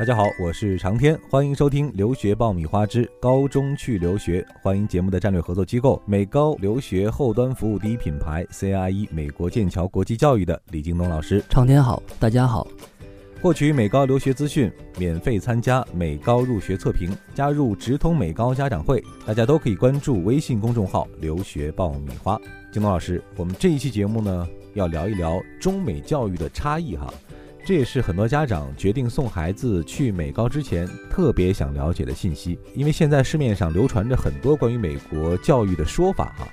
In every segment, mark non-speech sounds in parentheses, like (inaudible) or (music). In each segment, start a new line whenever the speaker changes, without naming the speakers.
大家好，我是长天，欢迎收听《留学爆米花之高中去留学》。欢迎节目的战略合作机构美高留学后端服务第一品牌 CRE 美国剑桥国际教育的李京东老师。
长天好，大家好。
获取美高留学资讯，免费参加美高入学测评，加入直通美高家长会，大家都可以关注微信公众号“留学爆米花”。京东老师，我们这一期节目呢，要聊一聊中美教育的差异哈。这也是很多家长决定送孩子去美高之前特别想了解的信息，因为现在市面上流传着很多关于美国教育的说法哈，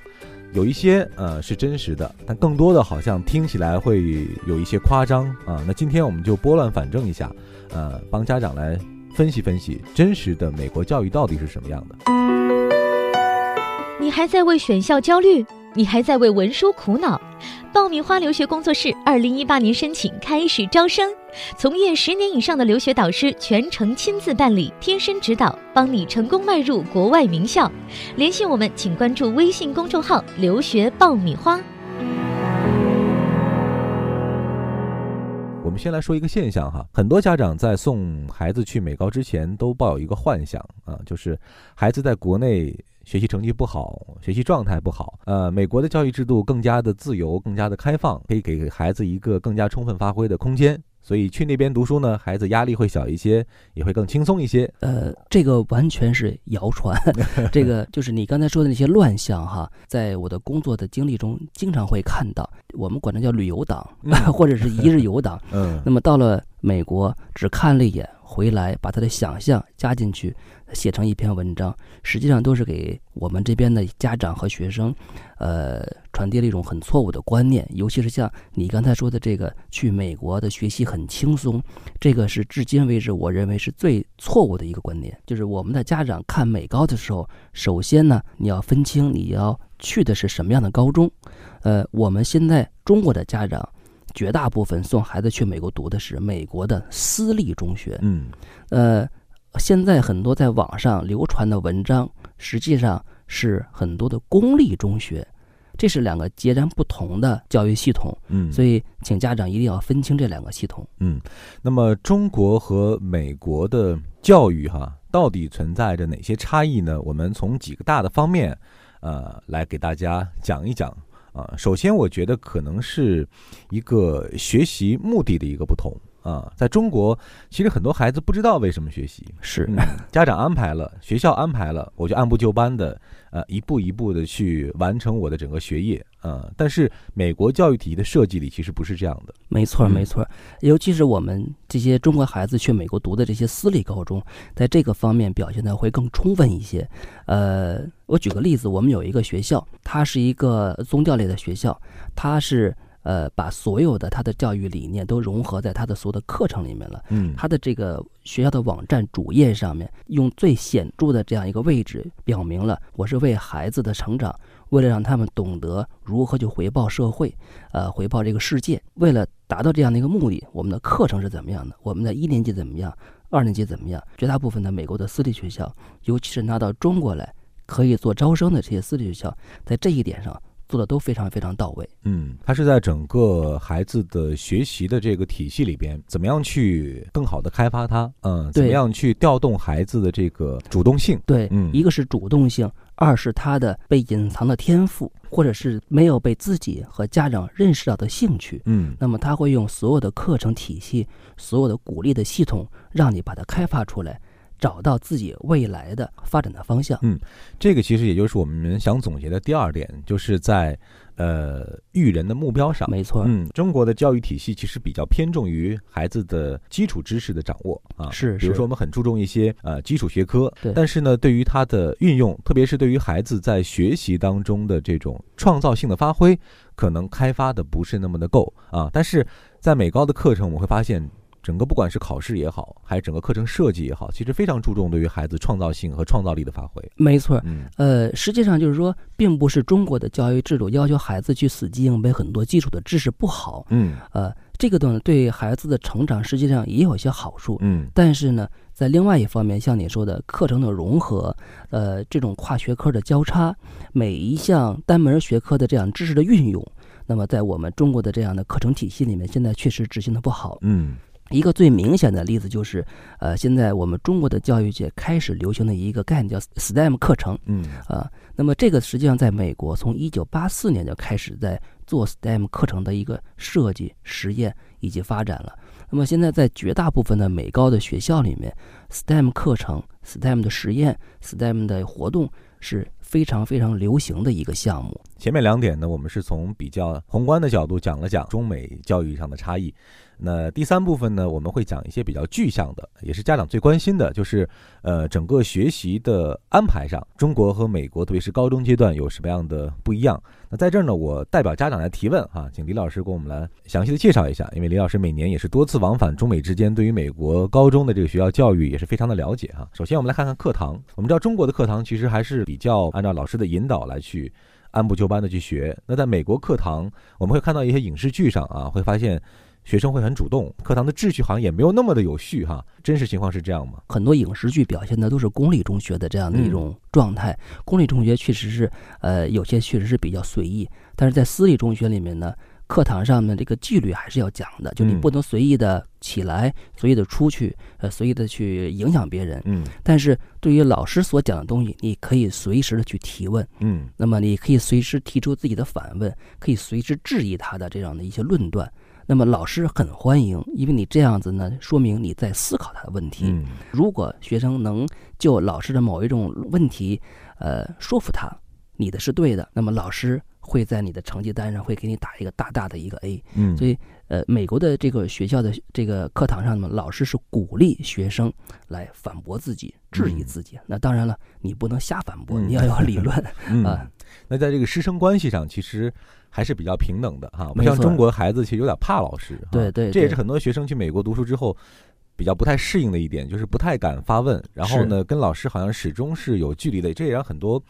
有一些呃是真实的，但更多的好像听起来会有一些夸张啊。那今天我们就拨乱反正一下，呃，帮家长来分析分析真实的美国教育到底是什么样的。
你还在为选校焦虑？你还在为文书苦恼？爆米花留学工作室二零一八年申请开始招生，从业十年以上的留学导师全程亲自办理，贴身指导，帮你成功迈入国外名校。联系我们，请关注微信公众号“留学爆米花”。
我们先来说一个现象哈，很多家长在送孩子去美高之前都抱有一个幻想啊，就是孩子在国内。学习成绩不好，学习状态不好。呃，美国的教育制度更加的自由，更加的开放，可以给孩子一个更加充分发挥的空间。所以去那边读书呢，孩子压力会小一些，也会更轻松一些。
呃，这个完全是谣传，(laughs) 这个就是你刚才说的那些乱象哈。在我的工作的经历中，经常会看到，我们管它叫旅游党，(laughs) 或者是一日游党。(laughs) 嗯，那么到了美国，只看了一眼。回来把他的想象加进去，写成一篇文章，实际上都是给我们这边的家长和学生，呃，传递了一种很错误的观念。尤其是像你刚才说的这个，去美国的学习很轻松，这个是至今为止我认为是最错误的一个观念。就是我们的家长看美高的时候，首先呢，你要分清你要去的是什么样的高中。呃，我们现在中国的家长。绝大部分送孩子去美国读的是美国的私立中学。
嗯，
呃，现在很多在网上流传的文章，实际上是很多的公立中学，这是两个截然不同的教育系统。
嗯，
所以请家长一定要分清这两个系统。
嗯，那么中国和美国的教育哈，到底存在着哪些差异呢？我们从几个大的方面，呃，来给大家讲一讲。啊，首先我觉得可能是一个学习目的的一个不同。啊，在中国，其实很多孩子不知道为什么学习，
是
家长安排了，学校安排了，我就按部就班的。呃，一步一步的去完成我的整个学业啊，但是美国教育体系的设计里其实不是这样的。
没错，没错，尤其是我们这些中国孩子去美国读的这些私立高中，在这个方面表现的会更充分一些。呃，我举个例子，我们有一个学校，它是一个宗教类的学校，它是。呃，把所有的他的教育理念都融合在他的所有的课程里面了。
嗯，
他的这个学校的网站主页上面，用最显著的这样一个位置，表明了我是为孩子的成长，为了让他们懂得如何去回报社会，呃，回报这个世界。为了达到这样的一个目的，我们的课程是怎么样的？我们的一年级怎么样？二年级怎么样？绝大部分的美国的私立学校，尤其是拿到中国来可以做招生的这些私立学校，在这一点上。做的都非常非常到位。
嗯，他是在整个孩子的学习的这个体系里边，怎么样去更好的开发他？嗯，怎么样去调动孩子的这个主动性？
对，
嗯，
一个是主动性，二是他的被隐藏的天赋，或者是没有被自己和家长认识到的兴趣。
嗯，
那么他会用所有的课程体系、所有的鼓励的系统，让你把它开发出来。找到自己未来的发展的方向。
嗯，这个其实也就是我们想总结的第二点，就是在呃育人的目标上。
没错。
嗯，中国的教育体系其实比较偏重于孩子的基础知识的掌握啊。
是。
比如说，我们很注重一些呃基础学科。
对。
但是呢，对于它的运用，特别是对于孩子在学习当中的这种创造性的发挥，可能开发的不是那么的够啊。但是在美高的课程，我们会发现。整个不管是考试也好，还是整个课程设计也好，其实非常注重对于孩子创造性和创造力的发挥。
没错，呃，实际上就是说，并不是中国的教育制度要求孩子去死记硬背很多基础的知识不好。
嗯，
呃，这个呢，对孩子的成长实际上也有一些好处。
嗯，
但是呢，在另外一方面，像你说的课程的融合，呃，这种跨学科的交叉，每一项单门学科的这样知识的运用，那么在我们中国的这样的课程体系里面，现在确实执行的不好。
嗯。
一个最明显的例子就是，呃，现在我们中国的教育界开始流行的一个概念叫 STEM 课程，
嗯，
啊，那么这个实际上在美国从一九八四年就开始在做 STEM 课程的一个设计、实验以及发展了。那么现在在绝大部分的美高的学校里面，STEM 课程、STEM 的实验、STEM 的活动是非常非常流行的一个项目。
前面两点呢，我们是从比较宏观的角度讲了讲中美教育上的差异。那第三部分呢，我们会讲一些比较具象的，也是家长最关心的，就是呃整个学习的安排上，中国和美国，特别是高中阶段有什么样的不一样？那在这儿呢，我代表家长来提问哈，请李老师给我们来详细的介绍一下，因为李老师每年也是多次往返中美之间，对于美国高中的这个学校教育也是非常的了解哈。首先我们来看看课堂，我们知道中国的课堂其实还是比较按照老师的引导来去按部就班的去学，那在美国课堂，我们会看到一些影视剧上啊，会发现。学生会很主动，课堂的秩序好像也没有那么的有序哈。(laughs) 真实情况是这样吗？
很多影视剧表现的都是公立中学的这样的一种状态。公立中学确实是，呃，有些确实是比较随意，但是在私立中学里面呢，课堂上面这个纪律还是要讲的，就你不能随意的起来，随意的出去，呃，随意的去影响别人。
嗯。
但是对于老师所讲的东西，你可以随时的去提问。
嗯。
那么你可以随时提出自己的反问，可以随时质疑他的这样的一些论断。那么老师很欢迎，因为你这样子呢，说明你在思考他的问题。如果学生能就老师的某一种问题，呃，说服他，你的是对的，那么老师会在你的成绩单上会给你打一个大大的一个 A。
嗯，
所以呃，美国的这个学校的这个课堂上呢，老师是鼓励学生来反驳自己、质疑自己。那当然了，你不能瞎反驳，你要有理论 (laughs) 啊。
那在这个师生关系上，其实。还是比较平等的哈，不像中国孩子其实有点怕老师，
对对，
这也是很多学生去美国读书之后比较不太适应的一点，就是不太敢发问，然后呢，跟老师好像始终是有距离的，这也让很多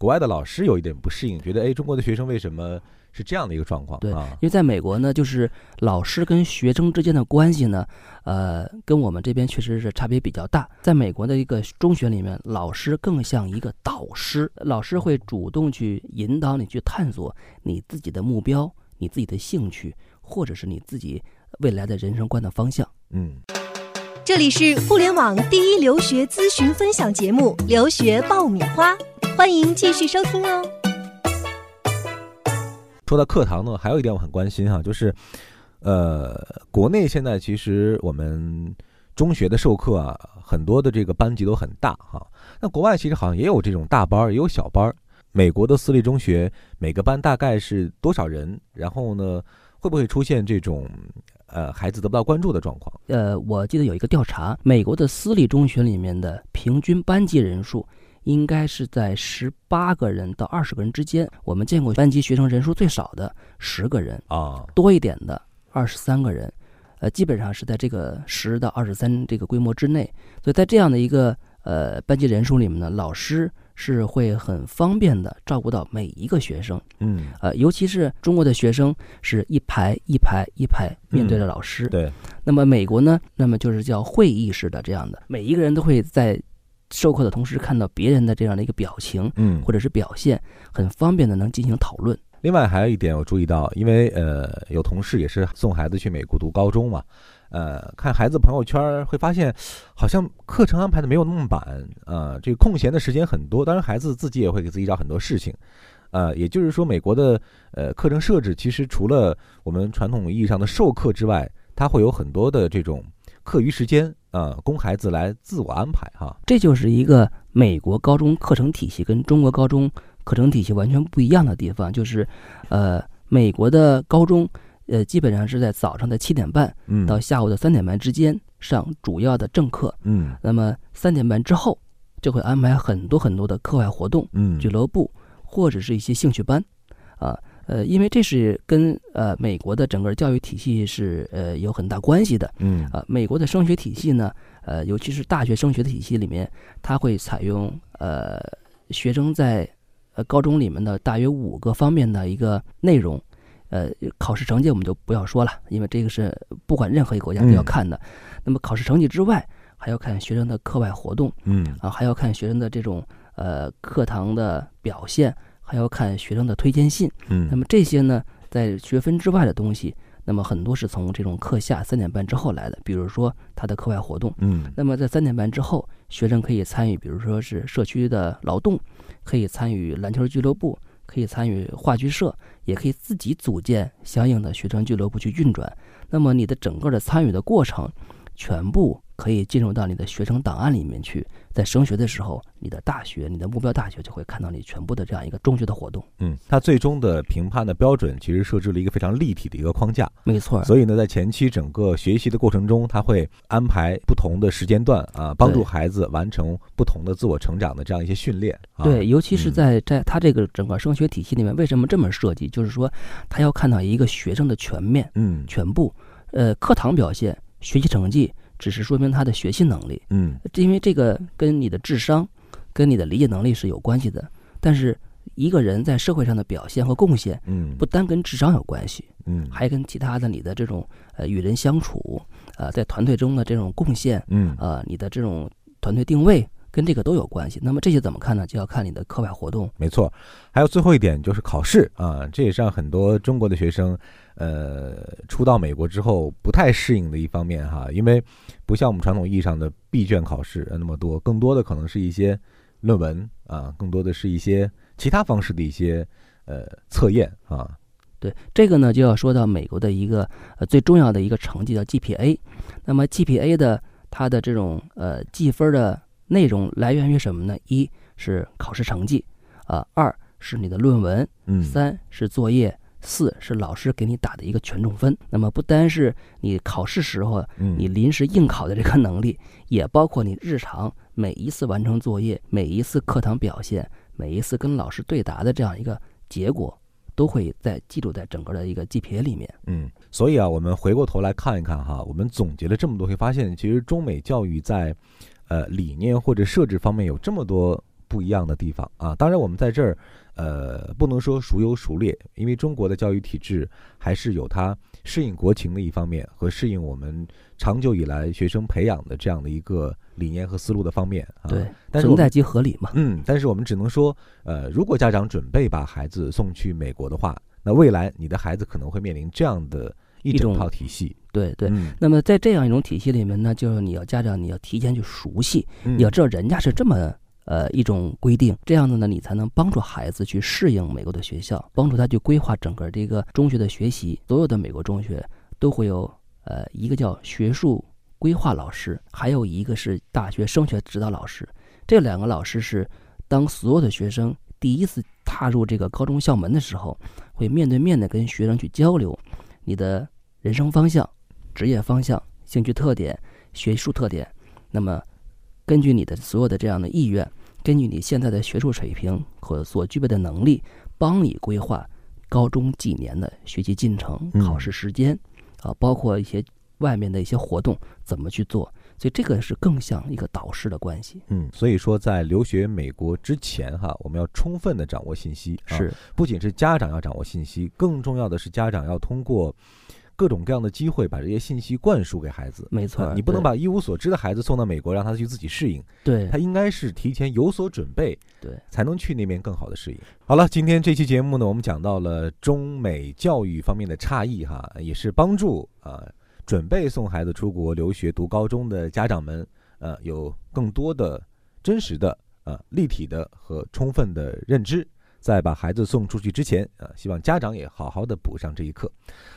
国外的老师有一点不适应，觉得哎，中国的学生为什么？是这样的一个状况，
对，因为在美国呢，就是老师跟学生之间的关系呢，呃，跟我们这边确实是差别比较大。在美国的一个中学里面，老师更像一个导师，老师会主动去引导你去探索你自己的目标、你自己的兴趣，或者是你自己未来的人生观的方向。
嗯，
这里是互联网第一留学咨询分享节目《留学爆米花》，欢迎继续收听哦。
说到课堂呢，还有一点我很关心哈，就是，呃，国内现在其实我们中学的授课啊，很多的这个班级都很大哈。那国外其实好像也有这种大班，也有小班。美国的私立中学每个班大概是多少人？然后呢，会不会出现这种呃孩子得不到关注的状况？
呃，我记得有一个调查，美国的私立中学里面的平均班级人数。应该是在十八个人到二十个人之间。我们见过班级学生人数最少的十个人
啊，
多一点的二十三个人，呃，基本上是在这个十到二十三这个规模之内。所以在这样的一个呃班级人数里面呢，老师是会很方便的照顾到每一个学生。
嗯，
呃，尤其是中国的学生是一排一排一排面对着老师。
对。
那么美国呢？那么就是叫会议式的这样的，每一个人都会在。授课的同时看到别人的这样的一个表情，
嗯，
或者是表现，很方便的能进行讨论。
另外还有一点我注意到，因为呃有同事也是送孩子去美国读高中嘛，呃看孩子朋友圈会发现，好像课程安排的没有那么满啊，这个空闲的时间很多。当然孩子自己也会给自己找很多事情，呃也就是说美国的呃课程设置其实除了我们传统意义上的授课之外，它会有很多的这种。课余时间啊，供孩子来自我安排哈，
这就是一个美国高中课程体系跟中国高中课程体系完全不一样的地方，就是，呃，美国的高中，呃，基本上是在早上的七点半到下午的三点半之间上主要的正课，
嗯，
那么三点半之后就会安排很多很多的课外活动，
嗯，
俱乐部或者是一些兴趣班，啊。呃，因为这是跟呃美国的整个教育体系是呃有很大关系的，
嗯。
啊，美国的升学体系呢，呃，尤其是大学升学的体系里面，它会采用呃学生在呃高中里面的大约五个方面的一个内容，呃，考试成绩我们就不要说了，因为这个是不管任何一个国家都要看的。那么考试成绩之外，还要看学生的课外活动，
嗯
啊，还要看学生的这种呃课堂的表现。还要看学生的推荐信，
嗯，
那么这些呢，在学分之外的东西，那那么很多是从这种课下三点半之后来的，比如说他的课外活动。
嗯，
那么在三点半之后，学生可以参与，比如说是社区的劳动，可以参与篮球俱乐部，可以参与话剧社，也可以自己组建相应的学生俱乐部去运转。那么你的整个的参与的过程，全部。可以进入到你的学生档案里面去，在升学的时候，你的大学、你的目标大学就会看到你全部的这样一个中学的活动。
嗯，它最终的评判的标准其实设置了一个非常立体的一个框架。
没错。
所以呢，在前期整个学习的过程中，他会安排不同的时间段啊，帮助孩子完成不同的自我成长的这样一些训练。
对，尤其是在在他这个整个升学体系里面，为什么这么设计？就是说，他要看到一个学生的全面，
嗯，
全部，呃，课堂表现、学习成绩。只是说明他的学习能力，
嗯，
因为这个跟你的智商、跟你的理解能力是有关系的。但是一个人在社会上的表现和贡献，
嗯，
不单跟智商有关系，
嗯，
还跟其他的你的这种呃与人相处，呃，在团队中的这种贡献，
嗯，
呃，你的这种团队定位跟这个都有关系。那么这些怎么看呢？就要看你的课外活动。
没错，还有最后一点就是考试啊，这也是让很多中国的学生。呃，初到美国之后不太适应的一方面哈，因为不像我们传统意义上的闭卷考试那么多，更多的可能是一些论文啊，更多的是一些其他方式的一些呃测验啊。
对这个呢，就要说到美国的一个呃最重要的一个成绩叫 GPA。那么 GPA 的它的这种呃计分的内容来源于什么呢？一是考试成绩，啊，二是你的论文，
嗯，
三是作业。四是老师给你打的一个权重分，那么不单是你考试时候你临时应考的这个能力，也包括你日常每一次完成作业、每一次课堂表现、每一次跟老师对答的这样一个结果，都会在记录在整个的一个 GPA 里面。
嗯，所以啊，我们回过头来看一看哈，我们总结了这么多，会发现其实中美教育在呃理念或者设置方面有这么多不一样的地方啊。当然，我们在这儿。呃，不能说孰优孰劣，因为中国的教育体制还是有它适应国情的一方面和适应我们长久以来学生培养的这样的一个理念和思路的方面啊。
对，存在即合理嘛。
嗯，但是我们只能说，呃，如果家长准备把孩子送去美国的话，那未来你的孩子可能会面临这样的一整套体系。
对对。那么在这样一种体系里面呢，就是你要家长你要提前去熟悉，你要知道人家是这么。呃，一种规定，这样子呢，你才能帮助孩子去适应美国的学校，帮助他去规划整个这个中学的学习。所有的美国中学都会有呃一个叫学术规划老师，还有一个是大学升学指导老师。这两个老师是当所有的学生第一次踏入这个高中校门的时候，会面对面的跟学生去交流你的人生方向、职业方向、兴趣特点、学术特点。那么根据你的所有的这样的意愿。根据你现在的学术水平和所具备的能力，帮你规划高中几年的学习进程、考试时间，啊，包括一些外面的一些活动怎么去做。所以这个是更像一个导师的关系。
嗯，所以说在留学美国之前，哈，我们要充分的掌握信息。
是，
不仅是家长要掌握信息，更重要的是家长要通过。各种各样的机会，把这些信息灌输给孩子。
没错，
你不能把一无所知的孩子送到美国，让他去自己适应。
对，
他应该是提前有所准备，
对，
才能去那边更好的适应。好了，今天这期节目呢，我们讲到了中美教育方面的差异，哈，也是帮助啊准备送孩子出国留学读高中的家长们，呃，有更多的真实的、呃立体的和充分的认知。在把孩子送出去之前，啊，希望家长也好好的补上这一课。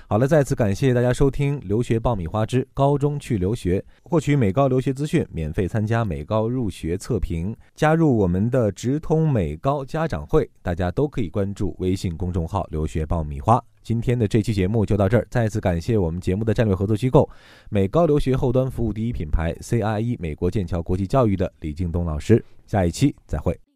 好了，再次感谢大家收听《留学爆米花之高中去留学》，获取美高留学资讯，免费参加美高入学测评，加入我们的直通美高家长会，大家都可以关注微信公众号“留学爆米花”。今天的这期节目就到这儿，再次感谢我们节目的战略合作机构——美高留学后端服务第一品牌 CIE 美国剑桥国际教育的李敬东老师。下一期再会。